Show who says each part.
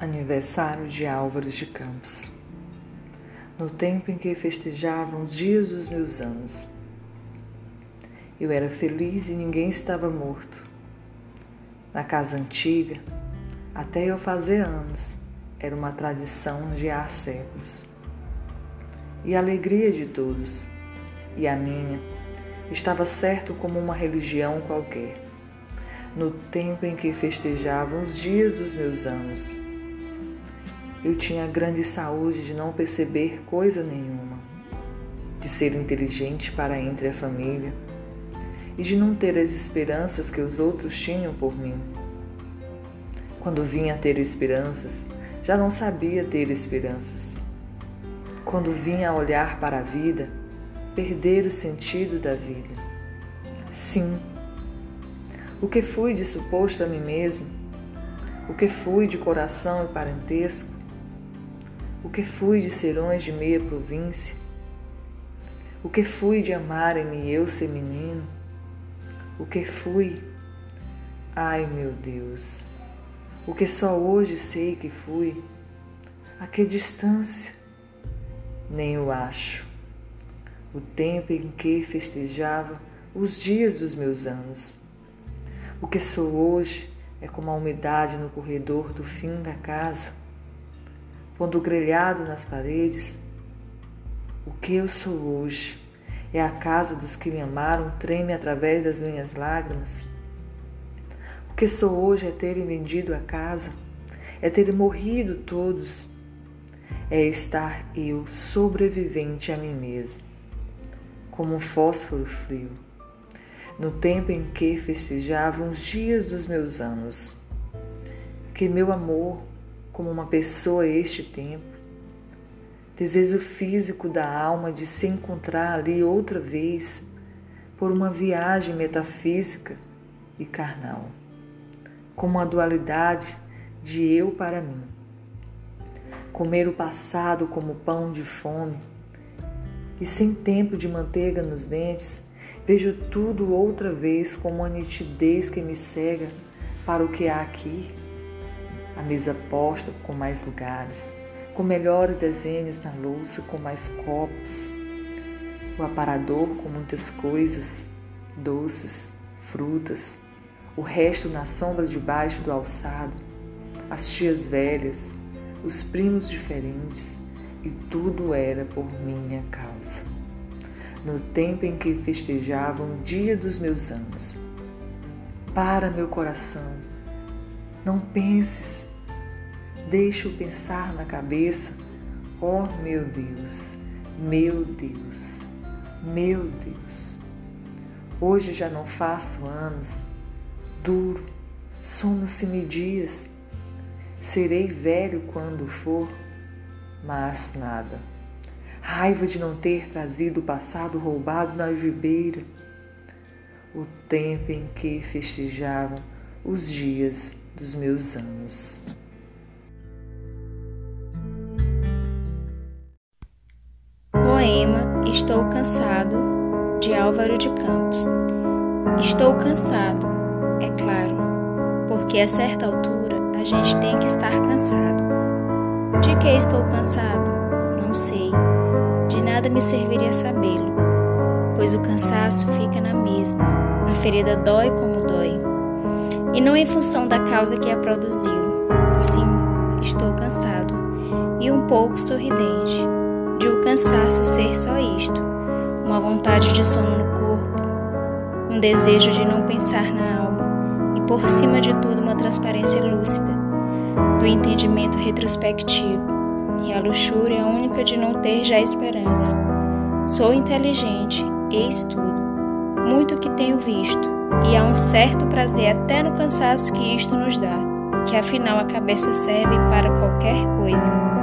Speaker 1: Aniversário de Álvares de Campos. No tempo em que festejavam os dias dos meus anos. Eu era feliz e ninguém estava morto. Na casa antiga, até eu fazer anos, era uma tradição de há séculos. E a alegria de todos, e a minha, estava certo como uma religião qualquer. No tempo em que festejavam os dias dos meus anos, eu tinha grande saúde de não perceber coisa nenhuma, de ser inteligente para entre a família e de não ter as esperanças que os outros tinham por mim. Quando vinha a ter esperanças, já não sabia ter esperanças. Quando vinha a olhar para a vida, perder o sentido da vida. Sim, o que fui de suposto a mim mesmo, o que fui de coração e parentesco, o que fui de serões de meia província? O que fui de amarem-me eu ser menino? O que fui? Ai meu Deus, o que só hoje sei que fui? A que distância? Nem o acho. O tempo em que festejava os dias dos meus anos. O que sou hoje é como a umidade no corredor do fim da casa quando grelhado nas paredes. O que eu sou hoje é a casa dos que me amaram, treme através das minhas lágrimas. O que sou hoje é terem vendido a casa, é terem morrido todos, é estar eu sobrevivente a mim mesmo, como um fósforo frio, no tempo em que festejavam os dias dos meus anos, que meu amor como uma pessoa este tempo, desejo físico da alma de se encontrar ali outra vez por uma viagem metafísica e carnal, como a dualidade de eu para mim. Comer o passado como pão de fome e sem tempo de manteiga nos dentes, vejo tudo outra vez com uma nitidez que me cega para o que há aqui a mesa posta com mais lugares, com melhores desenhos na louça, com mais copos, o aparador com muitas coisas, doces, frutas, o resto na sombra debaixo do alçado, as tias velhas, os primos diferentes, e tudo era por minha causa. No tempo em que festejavam o dia dos meus anos. Para meu coração, não penses Deixa-o pensar na cabeça. Oh, meu Deus, meu Deus, meu Deus. Hoje já não faço anos. Duro, somos-se-me dias. Serei velho quando for, mas nada. Raiva de não ter trazido o passado roubado na algibeira. O tempo em que festejavam os dias dos meus anos.
Speaker 2: Poema Estou Cansado, de Álvaro de Campos. Estou cansado, é claro, porque a certa altura a gente tem que estar cansado. De que estou cansado? Não sei. De nada me serviria sabê-lo, pois o cansaço fica na mesma. A ferida dói como dói. E não em função da causa que a produziu. Sim, estou cansado. E um pouco sorridente. De o cansaço ser só isto, uma vontade de sono no corpo, um desejo de não pensar na alma. E por cima de tudo uma transparência lúcida. Do entendimento retrospectivo. E a luxúria única de não ter já esperanças. Sou inteligente e estudo, muito que tenho visto, e há um certo prazer até no cansaço que isto nos dá, que afinal a cabeça serve para qualquer coisa.